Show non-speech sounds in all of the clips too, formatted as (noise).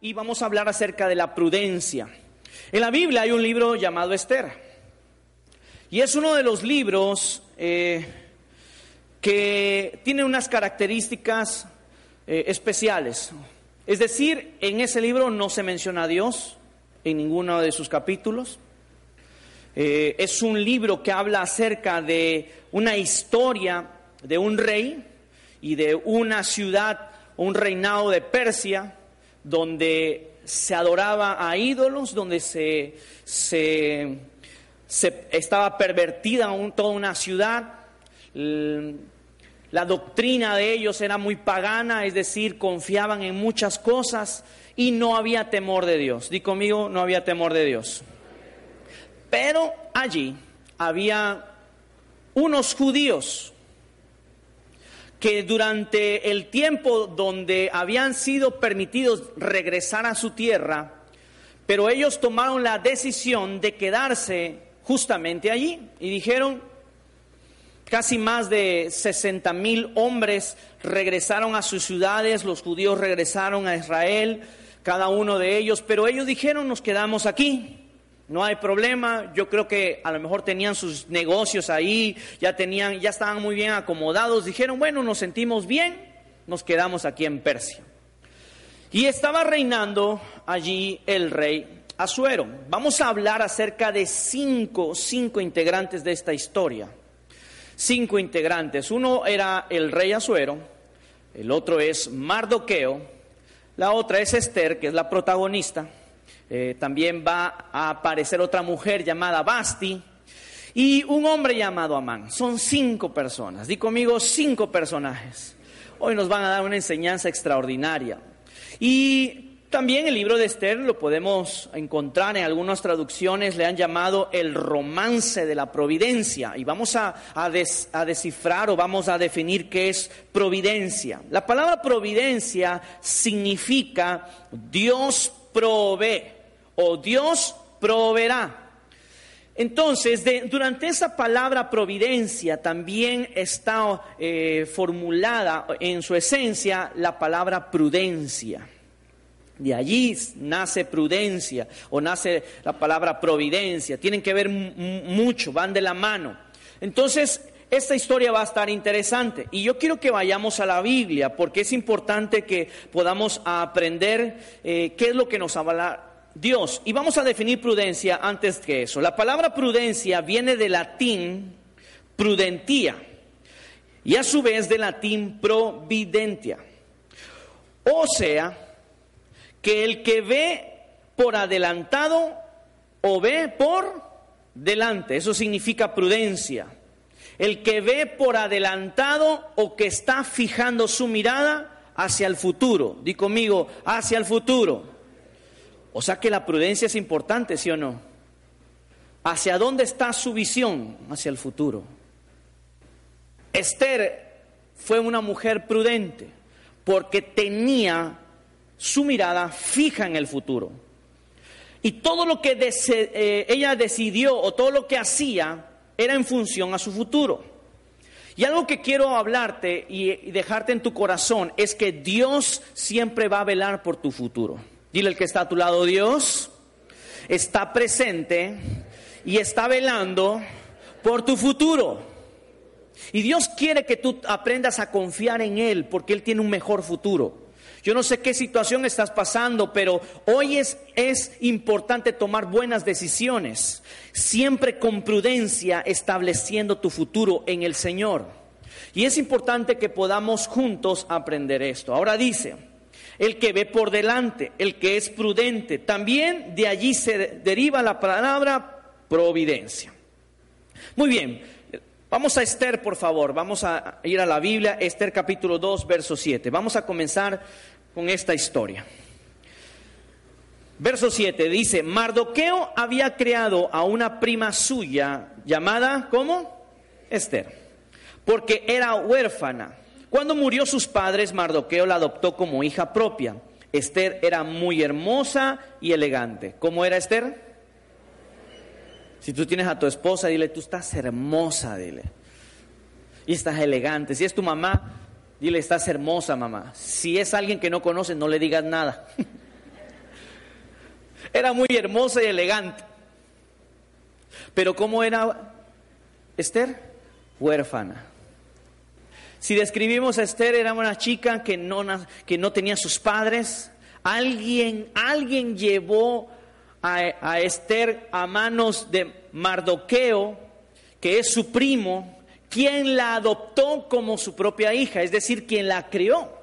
y vamos a hablar acerca de la prudencia. En la Biblia hay un libro llamado Esther y es uno de los libros eh, que tiene unas características eh, especiales. Es decir, en ese libro no se menciona a Dios en ninguno de sus capítulos. Eh, es un libro que habla acerca de una historia de un rey y de una ciudad, un reinado de Persia, donde se adoraba a ídolos, donde se, se, estaba pervertida toda una ciudad. La doctrina de ellos era muy pagana, es decir, confiaban en muchas cosas y no había temor de Dios. Di conmigo, no había temor de Dios. Pero allí había unos judíos que durante el tiempo donde habían sido permitidos regresar a su tierra, pero ellos tomaron la decisión de quedarse justamente allí y dijeron, casi más de 60 mil hombres regresaron a sus ciudades, los judíos regresaron a Israel, cada uno de ellos, pero ellos dijeron, nos quedamos aquí no hay problema. Yo creo que a lo mejor tenían sus negocios ahí, ya tenían, ya estaban muy bien acomodados. Dijeron, bueno, nos sentimos bien, nos quedamos aquí en Persia. Y estaba reinando allí el rey Asuero. Vamos a hablar acerca de cinco, cinco integrantes de esta historia. Cinco integrantes. Uno era el rey Asuero, el otro es Mardoqueo, la otra es Esther, que es la protagonista. Eh, también va a aparecer otra mujer llamada Basti y un hombre llamado Amán. Son cinco personas. Di conmigo cinco personajes. Hoy nos van a dar una enseñanza extraordinaria. Y también el libro de Esther lo podemos encontrar en algunas traducciones, le han llamado el romance de la providencia. Y vamos a, a, descifrar o vamos a definir qué es providencia. La palabra providencia significa Dios provee o Dios proveerá. Entonces, durante esa palabra providencia también está eh, formulada en su esencia la palabra prudencia. De allí nace prudencia o nace la palabra providencia. Tienen que ver mucho, van de la mano. Entonces, esta historia va a estar interesante. Y yo quiero que vayamos a la Biblia porque es importante que podamos aprender eh, qué es lo que nos habla Dios. Y vamos a definir prudencia antes que eso. La palabra prudencia viene del latín prudentia y a su vez del latín providentia. O sea, que el que ve por adelantado o ve por delante, eso significa prudencia. El que ve por adelantado o que está fijando su mirada hacia el futuro. Di conmigo, hacia el futuro. O sea que la prudencia es importante, ¿sí o no? ¿Hacia dónde está su visión? Hacia el futuro. Esther fue una mujer prudente porque tenía su mirada fija en el futuro. Y todo lo que eh, ella decidió o todo lo que hacía era en función a su futuro. Y algo que quiero hablarte y dejarte en tu corazón es que Dios siempre va a velar por tu futuro. Dile el que está a tu lado, Dios está presente y está velando por tu futuro. Y Dios quiere que tú aprendas a confiar en Él porque Él tiene un mejor futuro. Yo no sé qué situación estás pasando, pero hoy es, es importante tomar buenas decisiones, siempre con prudencia estableciendo tu futuro en el Señor. Y es importante que podamos juntos aprender esto. Ahora dice, el que ve por delante, el que es prudente. También de allí se deriva la palabra providencia. Muy bien, vamos a Esther, por favor, vamos a ir a la Biblia, Esther capítulo 2, verso 7. Vamos a comenzar con esta historia. Verso 7 dice, Mardoqueo había creado a una prima suya llamada, ¿cómo? Esther, porque era huérfana cuando murió sus padres, Mardoqueo la adoptó como hija propia. Esther era muy hermosa y elegante. ¿Cómo era Esther? Si tú tienes a tu esposa, dile, tú estás hermosa, dile. Y estás elegante. Si es tu mamá, dile, estás hermosa, mamá. Si es alguien que no conoce, no le digas nada. (laughs) Era muy hermosa y elegante. Pero ¿cómo era Esther? Huérfana. Si describimos a Esther, era una chica que no, que no tenía sus padres. Alguien, alguien llevó a, Esther a manos de Mardoqueo, que es su primo, quien la adoptó como su propia hija, es decir, quien la crió.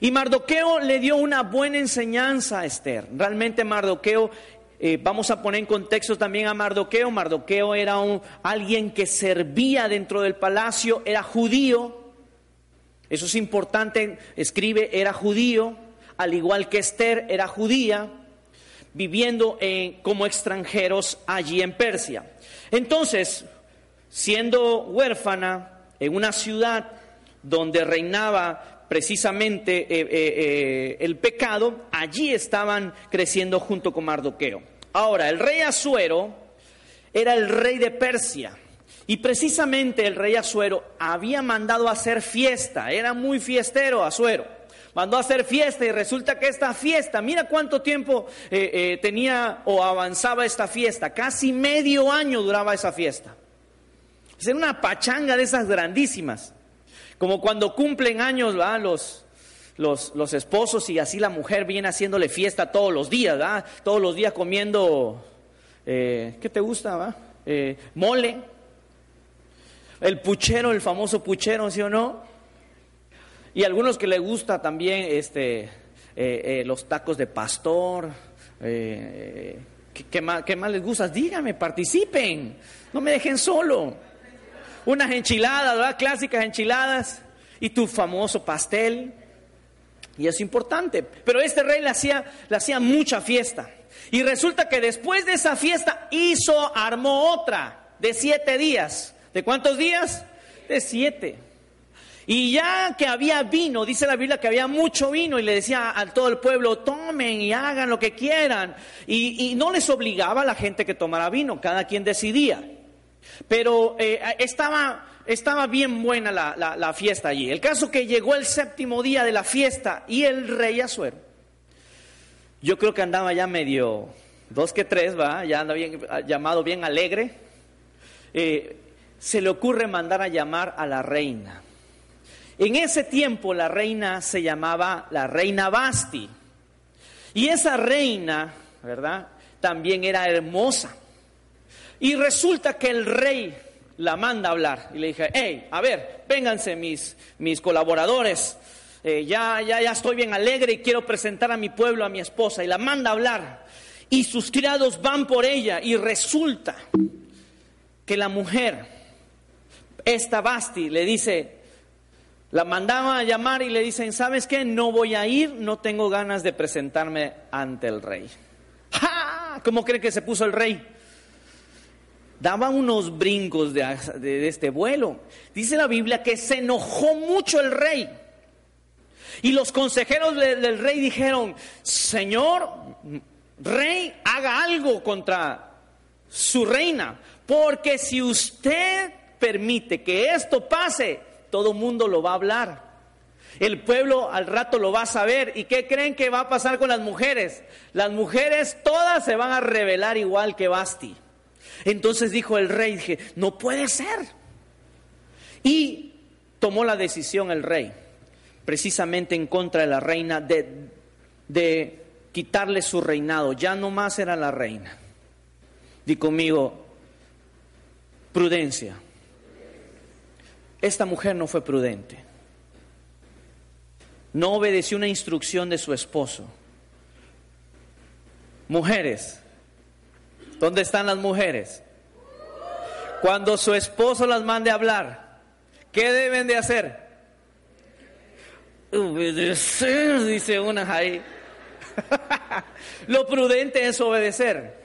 Y Mardoqueo le dio una buena enseñanza a Esther. Realmente Mardoqueo, eh, vamos a poner en contexto también a Mardoqueo. Mardoqueo era un, alguien que servía dentro del palacio, era judío. Eso es importante, escribe, era judío, al igual que Esther era judía, viviendo como extranjeros allí en Persia. Entonces, siendo huérfana en una ciudad donde reinaba precisamente eh, eh, eh, el pecado, allí estaban creciendo junto con Mardoqueo. Ahora, el rey Asuero era el rey de Persia. Y precisamente el rey Asuero había mandado hacer fiesta, era muy fiestero Asuero. Mandó a hacer fiesta y resulta que esta fiesta, mira cuánto tiempo tenía o avanzaba esta fiesta, casi medio año duraba esa fiesta. Era una pachanga de esas grandísimas. Como cuando cumplen años Los, los, los, esposos y así la mujer viene haciéndole fiesta todos los días, ¿verdad? Todos los días comiendo, eh, ¿qué te gusta? Eh, mole. El puchero, el famoso puchero, ¿sí o no? Y algunos que le gusta también este, eh, los tacos de pastor. ¿qué, más, ¿Qué más les gusta? Díganme, participen. No me dejen solo unas enchiladas, ¿verdad? Clásicas enchiladas y tu famoso pastel. Y es importante. Pero este rey le hacía, le hacía mucha fiesta. Y resulta que después de esa fiesta hizo, armó otra de siete días. ¿De cuántos días? De siete. Y ya que había vino, dice la Biblia que había mucho vino y le decía a todo el pueblo, tomen y hagan lo que quieran. Y, no les obligaba a la gente que tomara vino, cada quien decidía. Pero eh, estaba, estaba, bien buena la, fiesta allí. El caso que llegó el séptimo día de la fiesta y el rey Azuero, yo creo que andaba ya medio, dos que tres, va, ya anda bien, llamado bien alegre. Eh, se le ocurre mandar a llamar a la reina. En ese tiempo la reina se llamaba la reina Basti. Y esa reina, ¿verdad? También era hermosa. Y resulta que el rey la manda a hablar y le dije, hey, a ver, vénganse mis, mis colaboradores, eh, ya, ya, ya estoy bien alegre y quiero presentar a mi pueblo, a mi esposa, y la manda a hablar. Y sus criados van por ella y resulta que la mujer, esta Basti, le dice, la mandaba a llamar y le dicen, ¿sabes qué? No voy a ir, no tengo ganas de presentarme ante el rey. ¡Ja! ¿Cómo cree que se puso el rey? daba unos brincos de, este vuelo. Dice la Biblia que se enojó mucho el rey. Y los consejeros del rey dijeron, Señor, rey, haga algo contra su reina, porque si usted permite que esto pase, todo mundo lo va a hablar. El pueblo al rato lo va a saber. ¿Y qué creen que va a pasar con las mujeres? Las mujeres todas se van a revelar igual que Basti. Entonces dijo el rey, no puede ser. Y tomó la decisión el rey, precisamente en contra de la reina, de, de quitarle su reinado. Ya no más era la reina. Di conmigo, prudencia. Esta mujer no fue prudente. No obedeció una instrucción de su esposo. Mujeres, ¿Dónde están las mujeres? Cuando su esposo las mande a hablar, ¿qué deben de hacer? Obedecer, dice una ahí. (laughs) Lo prudente es obedecer.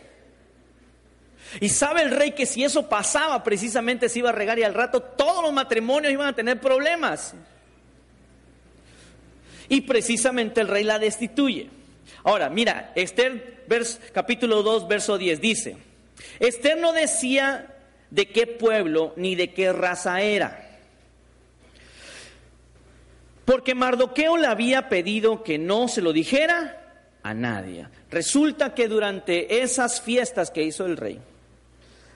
Y sabe el rey que si eso pasaba, precisamente se iba a regar y al rato todos los matrimonios iban a tener problemas. Y precisamente el rey la destituye. Ahora, mira, Esther capítulo 2, verso 10 dice, Esther no decía de qué pueblo ni de qué raza era. Porque Mardoqueo le había pedido que no se lo dijera a nadie. Resulta que durante esas fiestas que hizo el rey,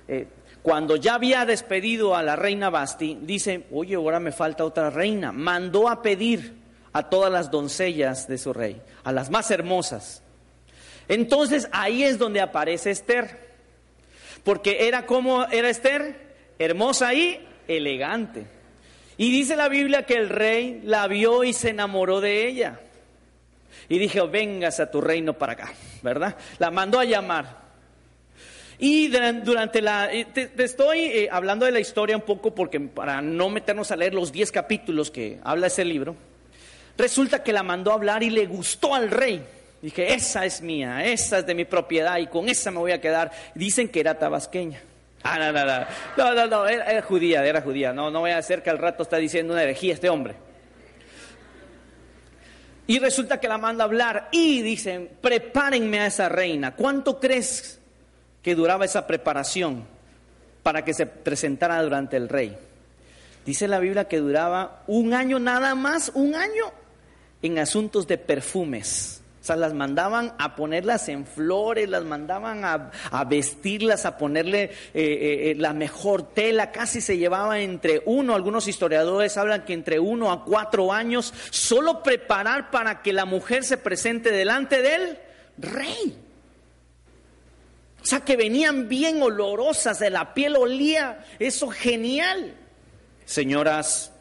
eh, cuando ya había despedido a la reina Basti, dice, oye, ahora me falta otra reina. Mandó a pedir a todas las doncellas de su rey, a las más hermosas. Entonces ahí es donde aparece Esther, porque era como era Esther, hermosa y elegante. Y dice la Biblia que el rey la vio y se enamoró de ella. Y dijo, vengas a tu reino para acá, ¿verdad? La mandó a llamar. Y durante la... Te, estoy eh, hablando de la historia un poco porque para no meternos a leer los 10 capítulos que habla ese libro, resulta que la mandó a hablar y le gustó al rey. Dije, esa es mía, esa es de mi propiedad y con esa me voy a quedar. Dicen que era tabasqueña. Ah, no, no, no, no, no, no era, judía, era judía. No, no voy a hacer que al rato está diciendo una herejía este hombre. Y resulta que la manda a hablar y dicen, prepárenme a esa reina. ¿Cuánto crees que duraba esa preparación para que se presentara durante el rey. Dice la Biblia que duraba un año nada más, un año en asuntos de perfumes. O sea, las mandaban a ponerlas en flores, las mandaban a, vestirlas, a ponerle eh, eh, eh, la mejor tela. Casi se llevaba entre uno, algunos historiadores hablan que entre uno a cuatro años, solo preparar para que la mujer se presente delante del rey. Sea, que venían bien olorosas, de la piel olía, eso genial. Señoras,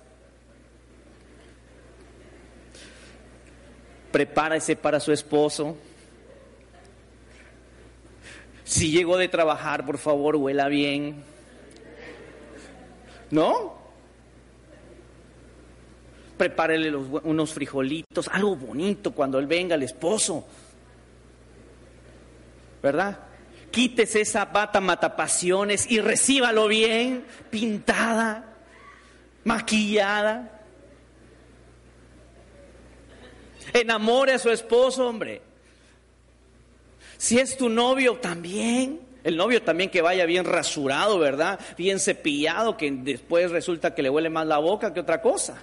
prepárese para su esposo. Si llegó de trabajar, por favor, huela bien. ¿No? Prepárele unos frijolitos, algo bonito cuando él venga, el esposo. ¿Verdad? Quítese esa bata matapasiones y recíbalo bien, pintada, maquillada. Enamore a su esposo, hombre. Si es tu novio, también. El novio también que vaya bien rasurado, ¿verdad? Bien cepillado, que después resulta que le huele más la boca que otra cosa.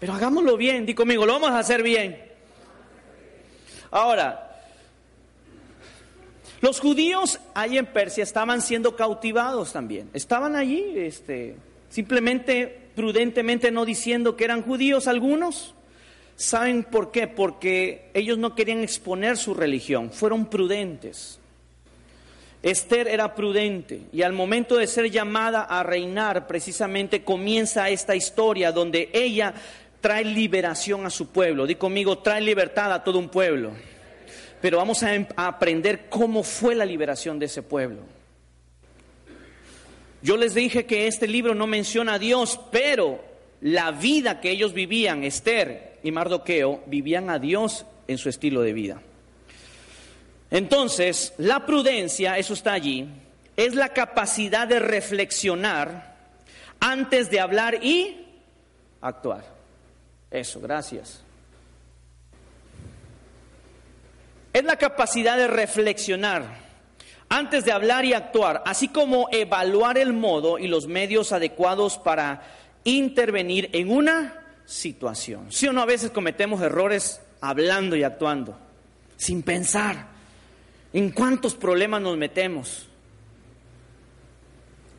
Pero hagámoslo bien, di conmigo, lo vamos a hacer bien. Ahora, los judíos ahí en Persia estaban siendo cautivados también. Estaban allí, este, simplemente, prudentemente no diciendo que eran judíos algunos. ¿Saben por qué? Porque ellos no querían exponer su religión, fueron prudentes. Esther era prudente y al momento de ser llamada a reinar, precisamente comienza esta historia donde ella trae liberación a su pueblo. Di conmigo, trae libertad a todo un pueblo pero vamos em, a, aprender cómo fue la liberación de ese pueblo. Yo les dije que este libro no menciona a Dios, pero la vida que ellos vivían, Esther y Mardoqueo, vivían a Dios en su estilo de vida. Entonces, la prudencia, eso está allí, es la capacidad de reflexionar antes de hablar y actuar. Eso, gracias. Es la capacidad de reflexionar antes de hablar y actuar, así como evaluar el modo y los medios adecuados para intervenir en una situación. Si o no, a veces cometemos errores hablando y actuando, sin pensar en cuántos problemas nos metemos.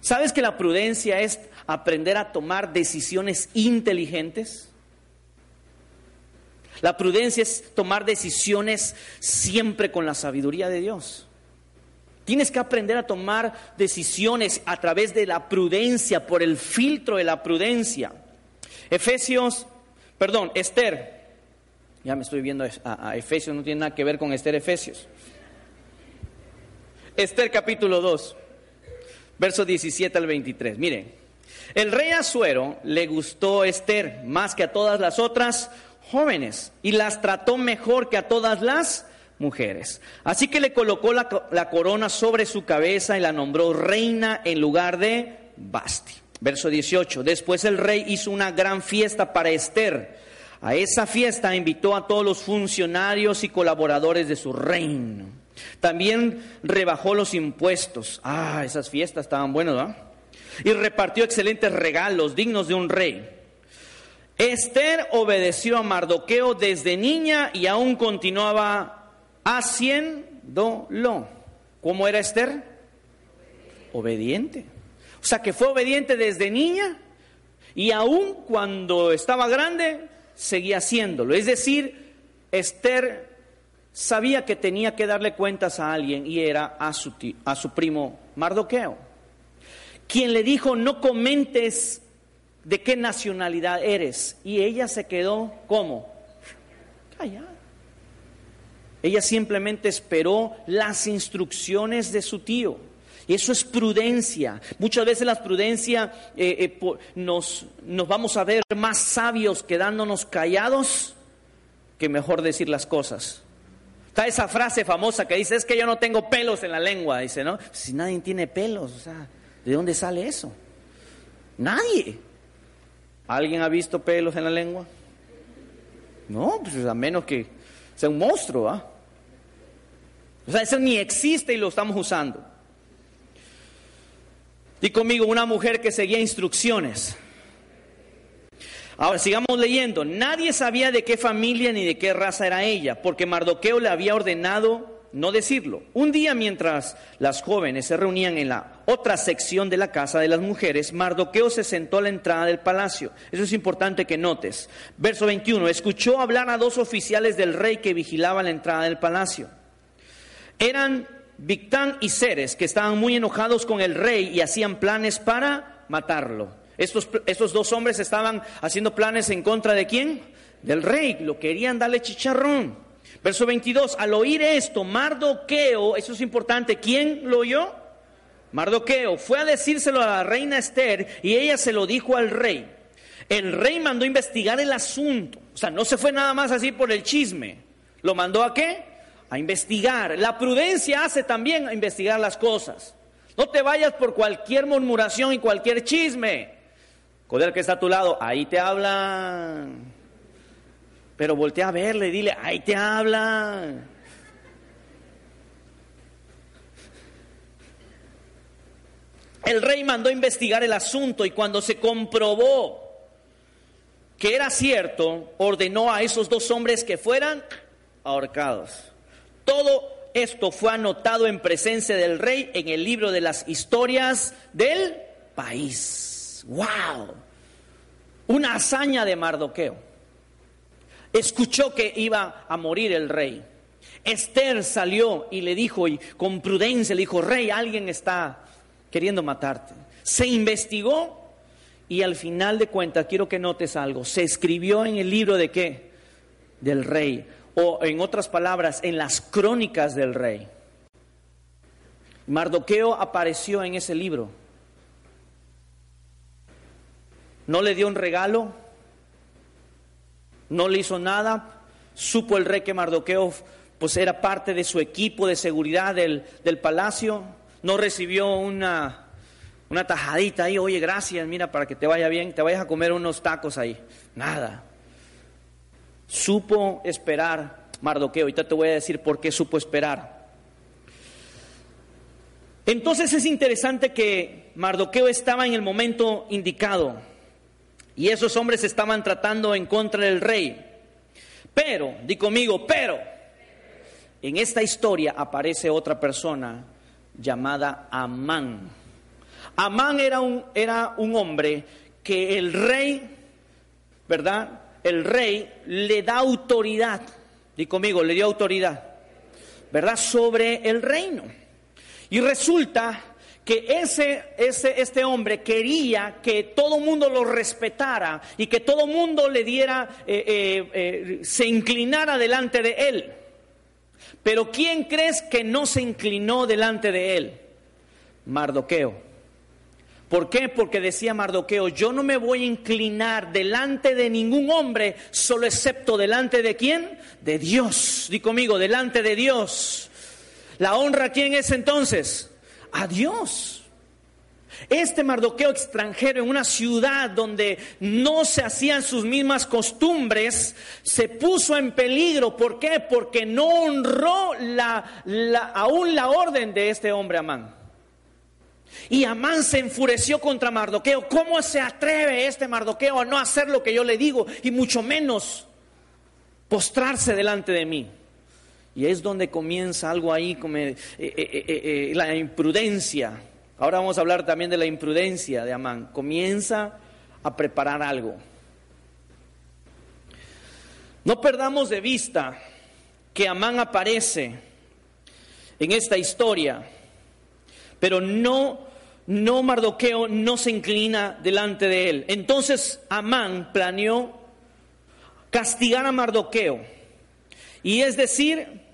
¿Sabes que la prudencia es aprender a tomar decisiones inteligentes? La prudencia es tomar decisiones siempre con la sabiduría de Dios. Tienes que aprender a tomar decisiones a través de la prudencia, por el filtro de la prudencia. Efesios, perdón, Esther. Ya me estoy viendo a, Efesios, no tiene nada que ver con Esther Efesios. Esther capítulo 2, verso 17 al 23. Miren, el rey Azuero le gustó Esther más que a todas las otras jóvenes y las trató mejor que a todas las mujeres. Así que le colocó la, corona sobre su cabeza y la nombró reina en lugar de Basti. Verso 18. Después el rey hizo una gran fiesta para Esther. A esa fiesta invitó a todos los funcionarios y colaboradores de su reino. También rebajó los impuestos. Ah, esas fiestas estaban buenas. Y repartió excelentes regalos dignos de un rey. Esther obedeció a Mardoqueo desde niña y aún continuaba haciéndolo. ¿Cómo era Esther? Obediente. O sea que fue obediente desde niña y aún cuando estaba grande seguía haciéndolo. Es decir, Esther sabía que tenía que darle cuentas a alguien y era a su, a su primo Mardoqueo, quien le dijo, no comentes de qué nacionalidad eres. Y ella se quedó como callada. Ella simplemente esperó las instrucciones de su tío. Y eso es prudencia. Muchas veces la prudencia eh, eh, nos, nos vamos a ver más sabios quedándonos callados que mejor decir las cosas. Está esa frase famosa que dice, es que yo no tengo pelos en la lengua. Dice, ¿no? Si nadie tiene pelos, o sea, ¿de dónde sale eso? Nadie. ¿Alguien ha visto pelos en la lengua? No, pues a menos que sea un monstruo, ¿ah? O sea, eso ni existe y lo estamos usando. Y conmigo, una mujer que seguía instrucciones. Ahora sigamos leyendo. Nadie sabía de qué familia ni de qué raza era ella, porque Mardoqueo le había ordenado no decirlo. Un día mientras las jóvenes se reunían en la otra sección de la casa de las mujeres, Mardoqueo se sentó a la entrada del palacio. Eso es importante que notes. Verso 21, escuchó hablar a dos oficiales del rey que vigilaban la entrada del palacio. Eran Victán y Ceres, que estaban muy enojados con el rey y hacían planes para matarlo. Estos, estos dos hombres estaban haciendo planes en contra de quién? Del rey, lo querían darle chicharrón. Verso 22, al oír esto, Mardoqueo, eso es importante, ¿quién lo oyó? Mardoqueo fue a decírselo a la reina Esther y ella se lo dijo al rey. El rey mandó investigar el asunto, o sea, no se fue nada más así por el chisme, lo mandó a qué? A investigar. La prudencia hace también a investigar las cosas. No te vayas por cualquier murmuración y cualquier chisme. Con que está a tu lado, ahí te hablan. Pero voltea a verle dile, ahí te habla. El rey mandó investigar el asunto y cuando se comprobó que era cierto, ordenó a esos dos hombres que fueran ahorcados. Todo esto fue anotado en presencia del rey en el libro de las historias del país. ¡Wow! Una hazaña de Mardoqueo escuchó que iba a morir el rey. Esther salió y le dijo, y con prudencia le dijo, rey, alguien está queriendo matarte. Se investigó y al final de cuentas, quiero que notes algo, se escribió en el libro de qué? Del rey, o en otras palabras, en las crónicas del rey. Mardoqueo apareció en ese libro. No le dio un regalo, no le hizo nada. Supo el rey que Mardoqueo pues era parte de su equipo de seguridad del, palacio. No recibió una, una tajadita ahí, oye, gracias, mira, para que te vaya bien, te vayas a comer unos tacos ahí. Nada. Supo esperar Mardoqueo. Ahorita te voy a decir por qué supo esperar. Entonces es interesante que Mardoqueo estaba en el momento indicado. Y esos hombres estaban tratando en contra del rey. Pero, di conmigo, pero, en esta historia aparece otra persona llamada Amán. Amán era un, era un hombre que el rey, ¿verdad? El rey le da autoridad, di conmigo, le dio autoridad, ¿verdad? Sobre el reino. Y resulta que ese, ese, este hombre quería que todo mundo lo respetara y que todo mundo le diera, eh, eh, eh, se inclinara delante de él. Pero ¿quién crees que no se inclinó delante de él? Mardoqueo. ¿Por qué? Porque decía Mardoqueo, yo no me voy a inclinar delante de ningún hombre, solo excepto delante de quién? De Dios. Di conmigo, delante de Dios. ¿La honra quién es entonces? A Dios. Este Mardoqueo extranjero en una ciudad donde no se hacían sus mismas costumbres, se puso en peligro. ¿Por qué? Porque no honró la, aún la orden de este hombre Amán. Y Amán se enfureció contra Mardoqueo. ¿Cómo se atreve este Mardoqueo a no hacer lo que yo le digo y mucho menos postrarse delante de mí? Y es donde comienza algo ahí como eh, eh, eh, la imprudencia. Ahora vamos a hablar también de la imprudencia de Amán. Comienza a preparar algo. No perdamos de vista que Amán aparece en esta historia, pero no, no Mardoqueo no se inclina delante de él. Entonces Amán planeó castigar a Mardoqueo, y es decir,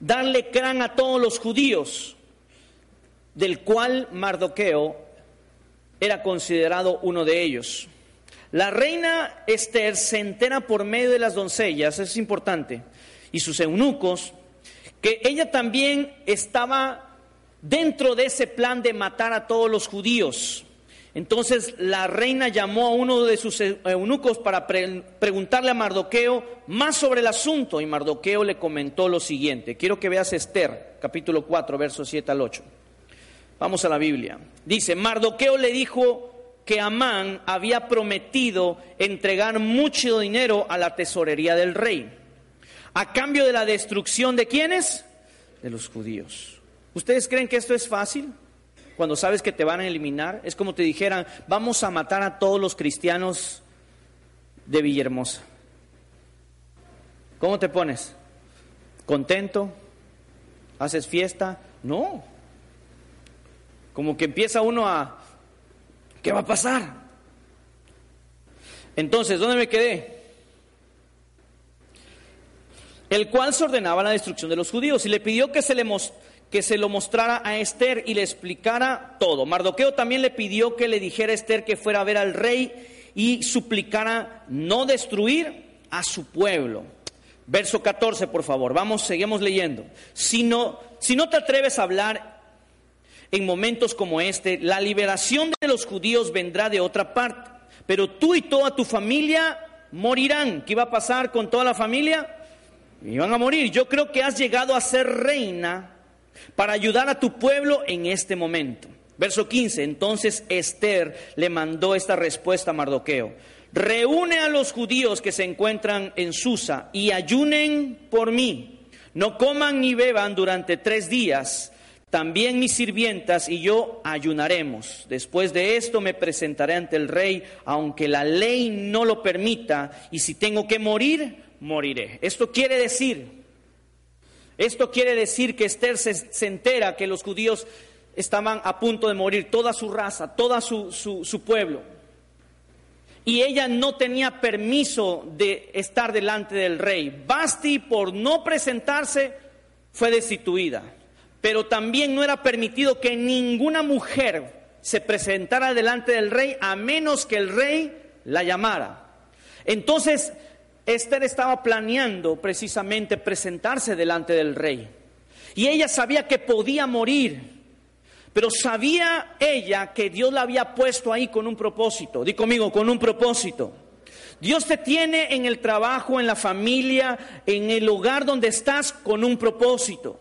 darle crán a todos los judíos, del cual Mardoqueo era considerado uno de ellos. La reina Esther se entera por medio de las doncellas, es importante, y sus eunucos, que ella también estaba dentro de ese plan de matar a todos los judíos. Entonces la reina llamó a uno de sus eunucos para preguntarle a Mardoqueo más sobre el asunto y Mardoqueo le comentó lo siguiente. Quiero que veas Esther, capítulo 4, versos 7 al 8. Vamos a la Biblia. Dice, Mardoqueo le dijo que Amán había prometido entregar mucho dinero a la tesorería del rey, a cambio de la destrucción de quiénes? De los judíos. ¿Ustedes creen que esto es fácil? Cuando sabes que te van a eliminar, es como te dijeran, vamos a matar a todos los cristianos de Villahermosa. ¿Cómo te pones? ¿Contento? ¿Haces fiesta? No. Como que empieza uno a, ¿Qué va a pasar? Entonces, ¿dónde me quedé? El cual se ordenaba la destrucción de los judíos y le pidió que se, le que se lo mostrara a Esther y le explicara todo. Mardoqueo también le pidió que le dijera a Esther que fuera a ver al rey y suplicara no destruir a su pueblo. Verso 14, por favor. Vamos, seguimos leyendo. Si no, si no te atreves a hablar en momentos como este, la liberación de los judíos vendrá de otra parte, pero tú y toda tu familia morirán. ¿Qué iba a pasar con toda la familia? Iban a morir. Yo creo que has llegado a ser reina para ayudar a tu pueblo en este momento. Verso 15, entonces Esther le mandó esta respuesta a Mardoqueo. Reúne a los judíos que se encuentran en Susa y ayunen por mí. No coman ni beban durante tres días también mis sirvientas y yo ayunaremos. Después de esto me presentaré ante el rey, aunque la ley no lo permita, y si tengo que morir, moriré. Esto quiere decir, esto quiere decir que Esther se, entera que los judíos estaban a punto de morir, toda su raza, todo su, su pueblo. Y ella no tenía permiso de estar delante del rey. Basti, por no presentarse, fue destituida pero también no era permitido que ninguna mujer se presentara delante del rey a menos que el rey la llamara. Entonces, Esther estaba planeando precisamente presentarse delante del rey. Y ella sabía que podía morir, pero sabía ella que Dios la había puesto ahí con un propósito. Di conmigo, con un propósito. Dios te tiene en el trabajo, en la familia, en el lugar donde estás con un propósito.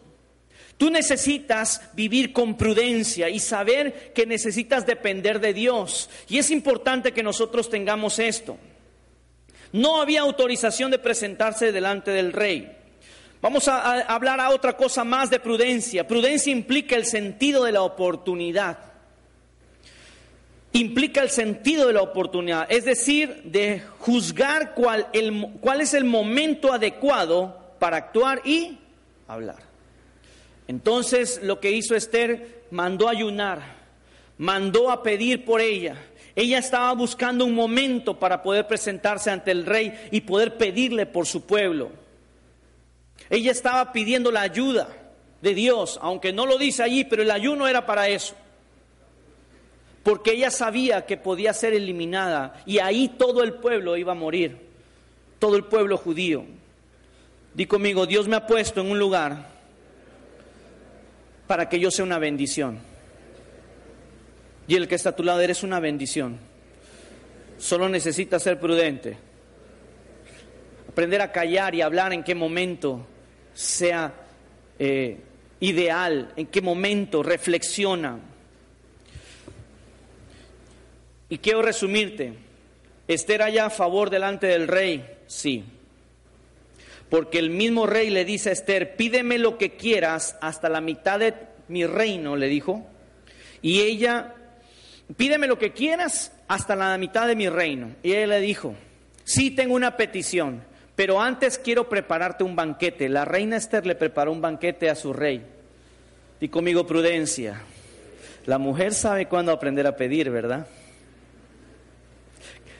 Tú necesitas vivir con prudencia y saber que necesitas depender de Dios. Y es importante que nosotros tengamos esto. No había autorización de presentarse delante del rey. Vamos a, hablar a otra cosa más de prudencia. Prudencia implica el sentido de la oportunidad. Implica el sentido de la oportunidad, es decir, de juzgar cuál, cuál es el momento adecuado para actuar y hablar. Entonces lo que hizo Esther, mandó a ayunar, mandó a pedir por ella. Ella estaba buscando un momento para poder presentarse ante el rey y poder pedirle por su pueblo. Ella estaba pidiendo la ayuda de Dios, aunque no lo dice allí, pero el ayuno era para eso. Porque ella sabía que podía ser eliminada y ahí todo el pueblo iba a morir, todo el pueblo judío. Di conmigo, Dios me ha puesto en un lugar para que yo sea una bendición. Y el que está a tu lado eres una bendición. Solo necesitas ser prudente. Aprender a callar y hablar en qué momento sea eh, ideal, en qué momento reflexiona. Y quiero resumirte. Esther haya a favor delante del rey, sí. Porque el mismo rey le dice a Esther, pídeme lo que quieras hasta la mitad de mi reino, le dijo. Y ella, pídeme lo que quieras hasta la mitad de mi reino. Y ella le dijo, sí tengo una petición, pero antes quiero prepararte un banquete. La reina Esther le preparó un banquete a su rey. Y conmigo prudencia. La mujer sabe cuándo aprender a pedir, ¿verdad?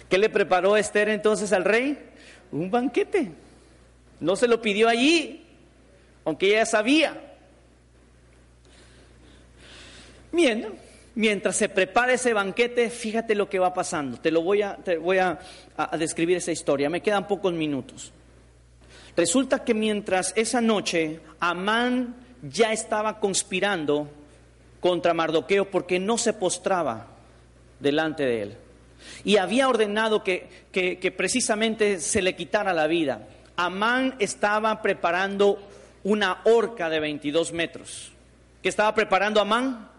¿Qué le preparó Esther entonces al rey? Un banquete. No se lo pidió allí, aunque ella sabía. Bien, mientras se prepara ese banquete, fíjate lo que va pasando. Te lo voy a, te voy a, describir esa historia. Me quedan pocos minutos. Resulta que mientras esa noche Amán ya estaba conspirando contra Mardoqueo porque no se postraba delante de él. Y había ordenado que, que, precisamente se le quitara la vida. Amán estaba preparando una horca de 22 metros. ¿Qué estaba preparando Amán?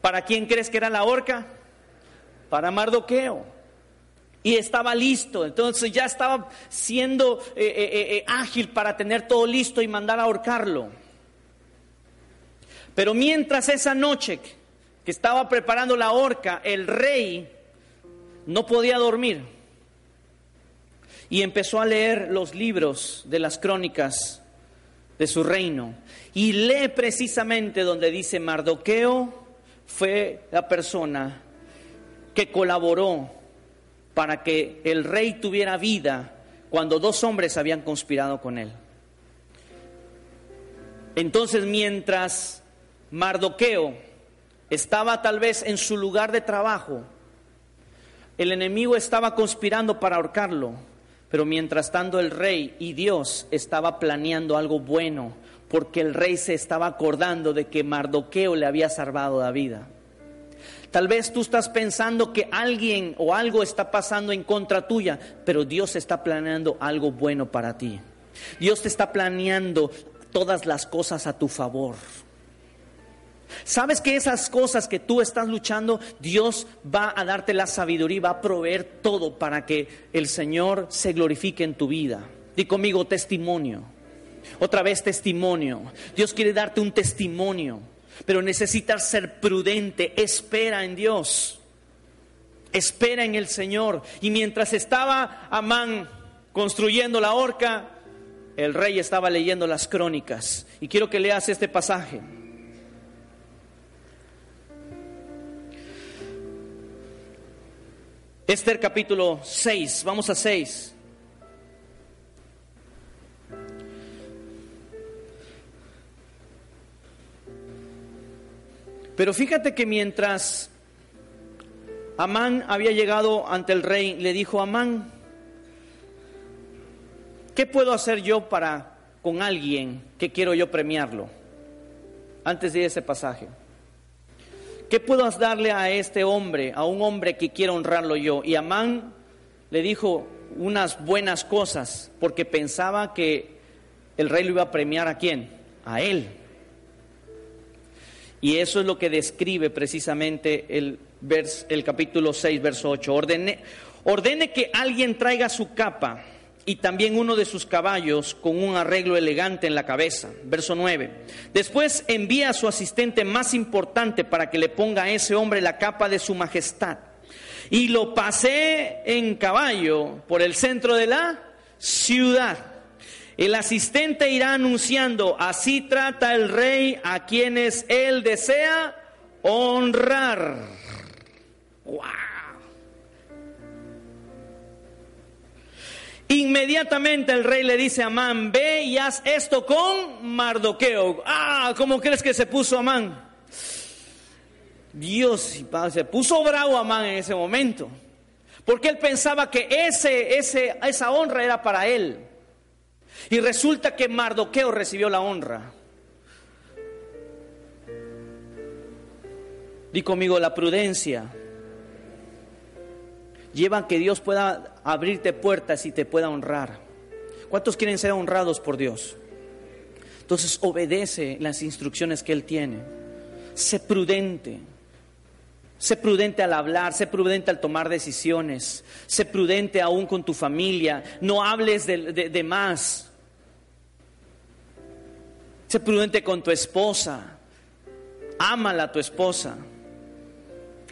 ¿Para quién crees que era la horca? Para Mardoqueo. Y estaba listo, entonces ya estaba siendo eh, eh, eh, ágil para tener todo listo y mandar a ahorcarlo. Pero mientras esa noche que estaba preparando la horca, el rey no podía dormir y empezó a leer los libros de las crónicas de su reino. Y lee precisamente donde dice Mardoqueo fue la persona que colaboró para que el rey tuviera vida cuando dos hombres habían conspirado con él. Entonces, mientras Mardoqueo estaba tal vez en su lugar de trabajo, el enemigo estaba conspirando para ahorcarlo, pero mientras tanto el rey y Dios estaba planeando algo bueno, porque el rey se estaba acordando de que Mardoqueo le había salvado la vida. Tal vez tú estás pensando que alguien o algo está pasando en contra tuya, pero Dios está planeando algo bueno para ti. Dios te está planeando todas las cosas a tu favor. Sabes que esas cosas que tú estás luchando, Dios va a darte la sabiduría va a proveer todo para que el Señor se glorifique en tu vida. Di conmigo testimonio. Otra vez testimonio. Dios quiere darte un testimonio, pero necesitas ser prudente. Espera en Dios. Espera en el Señor. Y mientras estaba Amán construyendo la horca, el rey estaba leyendo las crónicas. Y quiero que leas este pasaje. Esther capítulo 6, vamos a 6. Pero fíjate que mientras Amán había llegado ante el rey, le dijo, Amán, ¿qué puedo hacer yo para con alguien que quiero yo premiarlo? Antes de ese pasaje. ¿qué puedo darle a este hombre, a un hombre que quiero honrarlo yo? Y Amán le dijo unas buenas cosas porque pensaba que el rey lo iba a premiar a quién? A él. Y eso es lo que describe precisamente el, el capítulo 6, verso 8. Ordene, ordene que alguien traiga su capa y también uno de sus caballos con un arreglo elegante en la cabeza. Verso 9. Después envía a su asistente más importante para que le ponga a ese hombre la capa de su majestad. Y lo pasé en caballo por el centro de la ciudad. El asistente irá anunciando, así trata el rey a quienes él desea honrar. ¡Wow! Inmediatamente el rey le dice a Amán, ve y haz esto con Mardoqueo. Ah, ¿cómo crees que se puso Amán? Dios se puso bravo Amán en ese momento. Porque él pensaba que ese, ese, esa honra era para él. Y resulta que Mardoqueo recibió la honra. Di conmigo la prudencia lleva a que Dios pueda abrirte puertas y te pueda honrar. ¿Cuántos quieren ser honrados por Dios? Entonces obedece las instrucciones que Él tiene. Sé prudente. Sé prudente al hablar, sé prudente al tomar decisiones, sé prudente aún con tu familia, no hables de, de más. Sé prudente con tu esposa, ámala a tu esposa,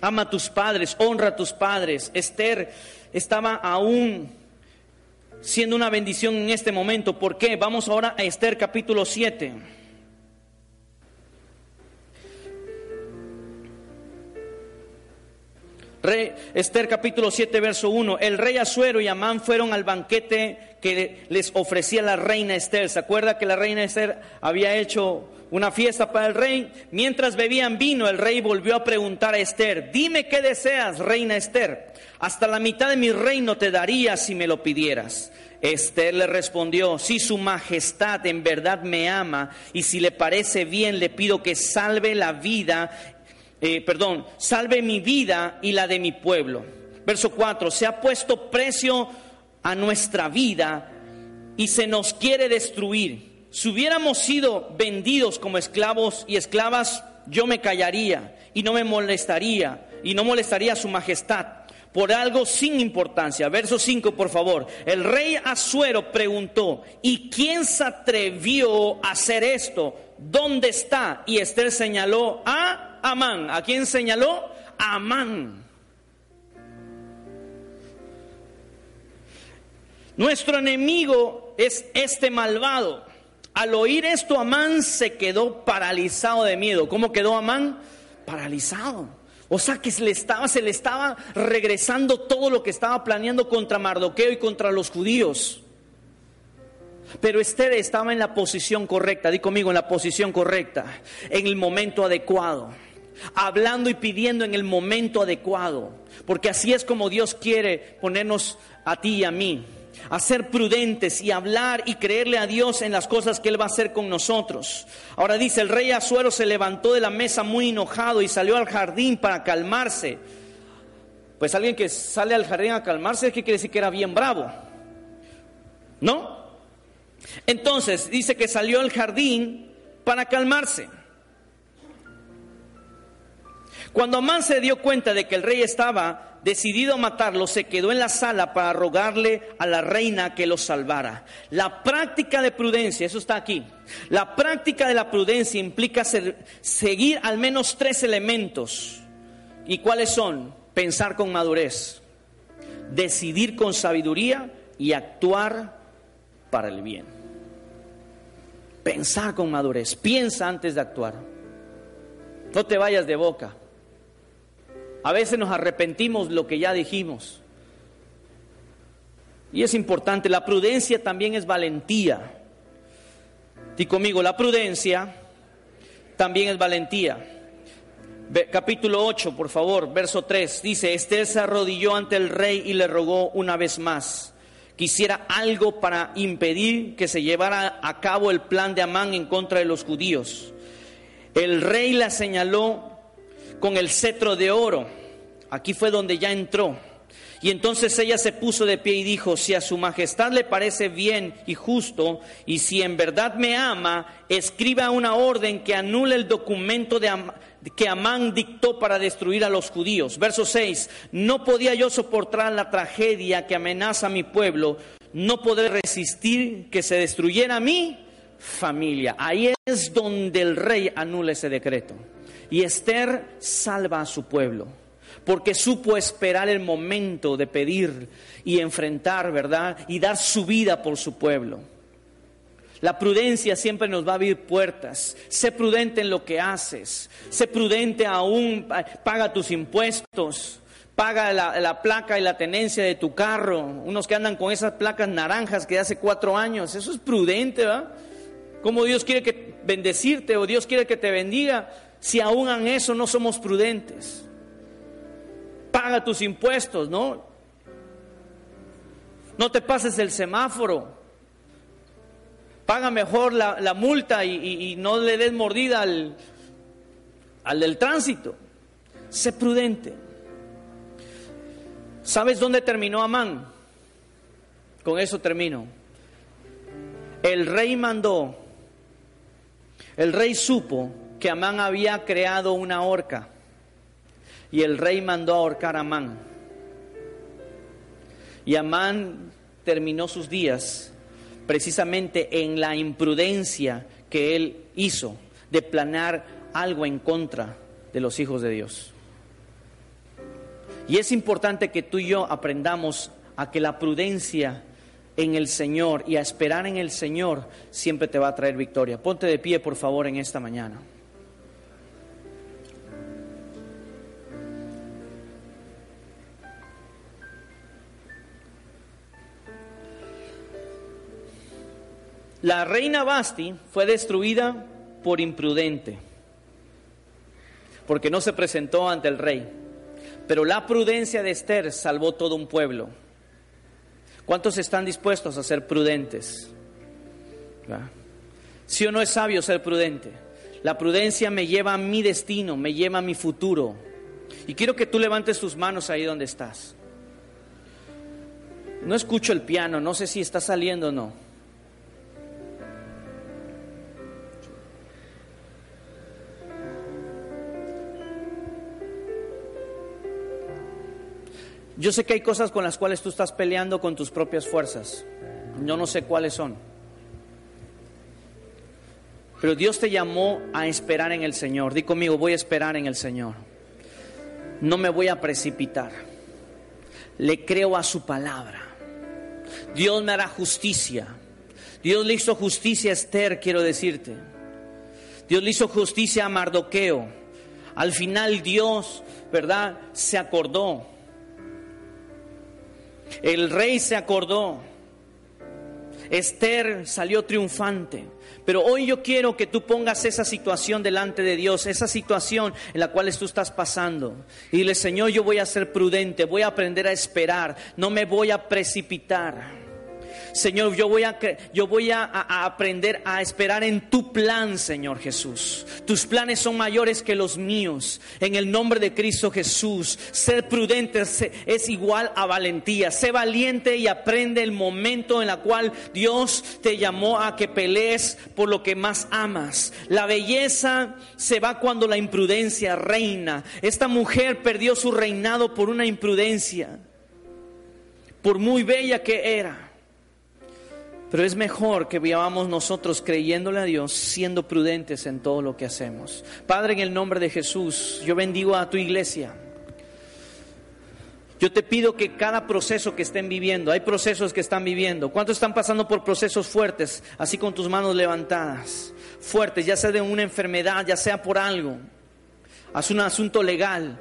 ama a tus padres, honra a tus padres. Esther estaba aún siendo una bendición en este momento. ¿Por qué? Vamos ahora a Esther capítulo 7. Rey, Esther capítulo 7, verso 1. El rey Asuero y Amán fueron al banquete que les ofrecía la reina Esther. ¿Se acuerda que la reina Esther había hecho una fiesta para el rey? Mientras bebían vino, el rey volvió a preguntar a Esther, dime qué deseas, reina Esther. Hasta la mitad de mi reino te daría si me lo pidieras. Esther le respondió, si su majestad en verdad me ama y si le parece bien, le pido que salve la vida eh, perdón, salve mi vida y la de mi pueblo. Verso 4, se ha puesto precio a nuestra vida y se nos quiere destruir. Si hubiéramos sido vendidos como esclavos y esclavas, yo me callaría y no me molestaría y no molestaría a su majestad por algo sin importancia. Verso 5, por favor. El rey Asuero preguntó, ¿y quién se atrevió a hacer esto? ¿Dónde está? Y Esther señaló a Amán. ¿A quién señaló? Amán. Nuestro enemigo es este malvado. Al oír esto, Amán se quedó paralizado de miedo. ¿Cómo quedó Amán? Paralizado. O sea que se le estaba, se le estaba regresando todo lo que estaba planeando contra Mardoqueo y contra los judíos. Pero Esther estaba en la posición correcta, di conmigo, en la posición correcta, en el momento adecuado hablando y pidiendo en el momento adecuado, porque así es como Dios quiere ponernos a ti y a mí, a ser prudentes y hablar y creerle a Dios en las cosas que Él va a hacer con nosotros. Ahora dice, el rey Azuero se levantó de la mesa muy enojado y salió al jardín para calmarse. Pues alguien que sale al jardín a calmarse, ¿qué quiere decir que era bien bravo? ¿No? Entonces dice que salió al jardín para calmarse. Cuando Amán se dio cuenta de que el rey estaba decidido a matarlo, se quedó en la sala para rogarle a la reina que lo salvara. La práctica de prudencia, eso está aquí. La práctica de la prudencia implica seguir al menos tres elementos. ¿Y cuáles son? Pensar con madurez, decidir con sabiduría y actuar para el bien. Pensar con madurez, piensa antes de actuar. No te vayas de boca. A veces nos arrepentimos lo que ya dijimos. Y es importante, la prudencia también es valentía. Di conmigo, la prudencia también es valentía. Capítulo 8, por favor, verso 3, dice, Esther se arrodilló ante el rey y le rogó una vez más, quisiera algo para impedir que se llevara a cabo el plan de Amán en contra de los judíos. El rey la señaló con el cetro de oro. Aquí fue donde ya entró. Y entonces ella se puso de pie y dijo, si a su majestad le parece bien y justo, y si en verdad me ama, escriba una orden que anule el documento de que Amán dictó para destruir a los judíos. Verso 6, no podía yo soportar la tragedia que amenaza a mi pueblo, no poder resistir que se destruyera mi familia. Ahí es donde el rey anula ese decreto. Y Esther salva a su pueblo, porque supo esperar el momento de pedir y enfrentar, ¿verdad? Y dar su vida por su pueblo. La prudencia siempre nos va a abrir puertas. Sé prudente en lo que haces. Sé prudente aún. Paga tus impuestos. Paga la, la, placa y la tenencia de tu carro. Unos que andan con esas placas naranjas que hace cuatro años. Eso es prudente, ¿verdad? Como Dios quiere que bendecirte o Dios quiere que te bendiga si aún en eso no somos prudentes? Paga tus impuestos, ¿no? No te pases el semáforo. Paga mejor la, multa y, no le des mordida al, al del tránsito. Sé prudente. ¿Sabes dónde terminó Amán? Con eso termino. El rey mandó, el rey supo que Amán había creado una horca. y el rey mandó a ahorcar a Amán. Y Amán terminó sus días precisamente en la imprudencia que él hizo de planear algo en contra de los hijos de Dios. Y es importante que tú y yo aprendamos a que la prudencia en el Señor y a esperar en el Señor siempre te va a traer victoria. Ponte de pie, por favor, en esta mañana. La reina Basti fue destruida por imprudente, porque no se presentó ante el rey. Pero la prudencia de Esther salvó todo un pueblo. ¿Cuántos están dispuestos a ser prudentes? Si ¿Sí o no es sabio ser prudente? La prudencia me lleva a mi destino, me lleva a mi futuro. Y quiero que tú levantes tus manos ahí donde estás. No escucho el piano, no sé si está saliendo o no. Yo sé que hay cosas con las cuales tú estás peleando con tus propias fuerzas. Yo no sé cuáles son. Pero Dios te llamó a esperar en el Señor. Di conmigo, voy a esperar en el Señor. No me voy a precipitar. Le creo a su palabra. Dios me hará justicia. Dios le hizo justicia a Esther, quiero decirte. Dios le hizo justicia a Mardoqueo. Al final Dios, ¿verdad? Se acordó el rey se acordó. Esther salió triunfante. Pero hoy yo quiero que tú pongas esa situación delante de Dios, esa situación en la cual tú estás pasando. Y dile, Señor, yo voy a ser prudente, voy a aprender a esperar, no me voy a precipitar. Señor, yo voy, a, yo voy a, aprender a esperar en tu plan, Señor Jesús. Tus planes son mayores que los míos. En el nombre de Cristo Jesús, ser prudente es igual a valentía. Sé valiente y aprende el momento en el cual Dios te llamó a que pelees por lo que más amas. La belleza se va cuando la imprudencia reina. Esta mujer perdió su reinado por una imprudencia, por muy bella que era. Pero es mejor que vivamos nosotros creyéndole a Dios, siendo prudentes en todo lo que hacemos. Padre, en el nombre de Jesús, yo bendigo a tu iglesia. Yo te pido que cada proceso que estén viviendo, hay procesos que están viviendo, ¿cuántos están pasando por procesos fuertes, así con tus manos levantadas? Fuertes, ya sea de una enfermedad, ya sea por algo, haz un asunto legal.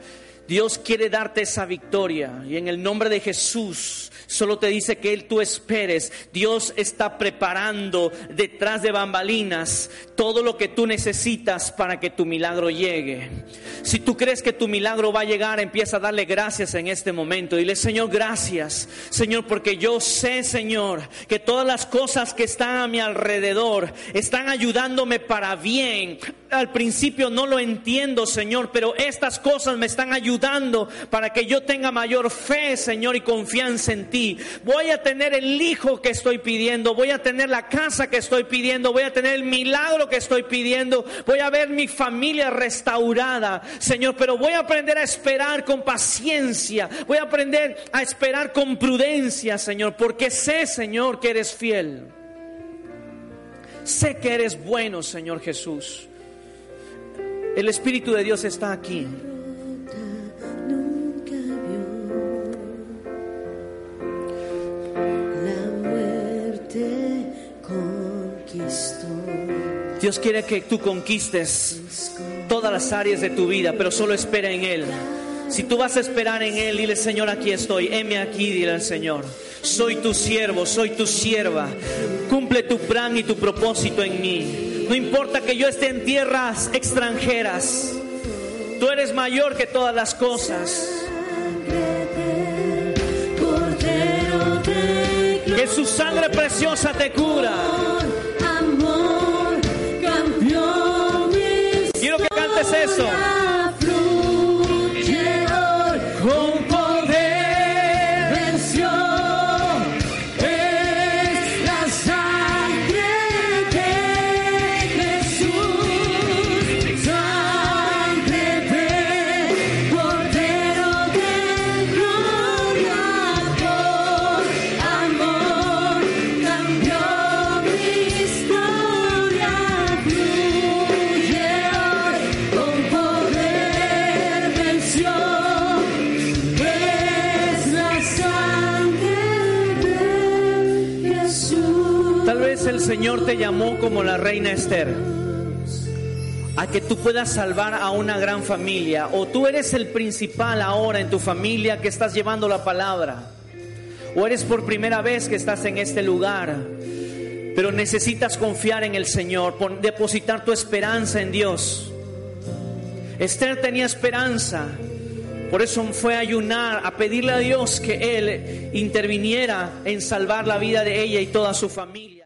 Dios quiere darte esa victoria y en el nombre de Jesús solo te dice que Él tú esperes. Dios está preparando detrás de bambalinas todo lo que tú necesitas para que tu milagro llegue. Si tú crees que tu milagro va a llegar, empieza a darle gracias en este momento. Dile, Señor, gracias, Señor, porque yo sé, Señor, que todas las cosas que están a mi alrededor están ayudándome para bien. Al principio no lo entiendo, Señor, pero estas cosas me están ayudando para que yo tenga mayor fe, Señor, y confianza en ti. Voy a tener el hijo que estoy pidiendo, voy a tener la casa que estoy pidiendo, voy a tener el milagro que estoy pidiendo, voy a ver mi familia restaurada, Señor, pero voy a aprender a esperar con paciencia, voy a aprender a esperar con prudencia, Señor, porque sé, Señor, que eres fiel. Sé que eres bueno, Señor Jesús. El Espíritu de Dios está aquí. Dios quiere que tú conquistes todas las áreas de tu vida, pero solo espera en Él. Si tú vas a esperar en Él, dile Señor, aquí estoy, heme aquí, dile al Señor. Soy tu siervo, soy tu sierva. Cumple tu plan y tu propósito en mí. No importa que yo esté en tierras extranjeras. Tú eres mayor que todas las cosas. Que su sangre preciosa te cura. Te llamó como la reina Esther a que tú puedas salvar a una gran familia o tú eres el principal ahora en tu familia que estás llevando la palabra o eres por primera vez que estás en este lugar pero necesitas confiar en el Señor, depositar tu esperanza en Dios. Esther tenía esperanza, por eso fue a ayunar, a pedirle a Dios que Él interviniera en salvar la vida de ella y toda su familia.